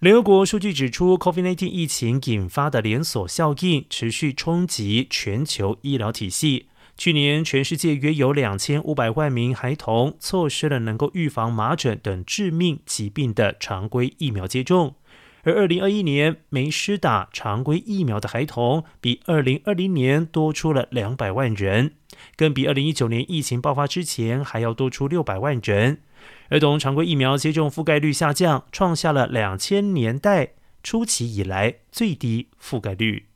联合国数据指出，COVID-19 疫情引发的连锁效应持续冲击全球医疗体系。去年，全世界约有两千五百万名孩童错失了能够预防麻疹等致命疾病的常规疫苗接种。而二零二一年没施打常规疫苗的孩童，比二零二零年多出了两百万人，更比二零一九年疫情爆发之前还要多出六百万人。儿童常规疫苗接种覆盖率下降，创下了两千年代初期以来最低覆盖率。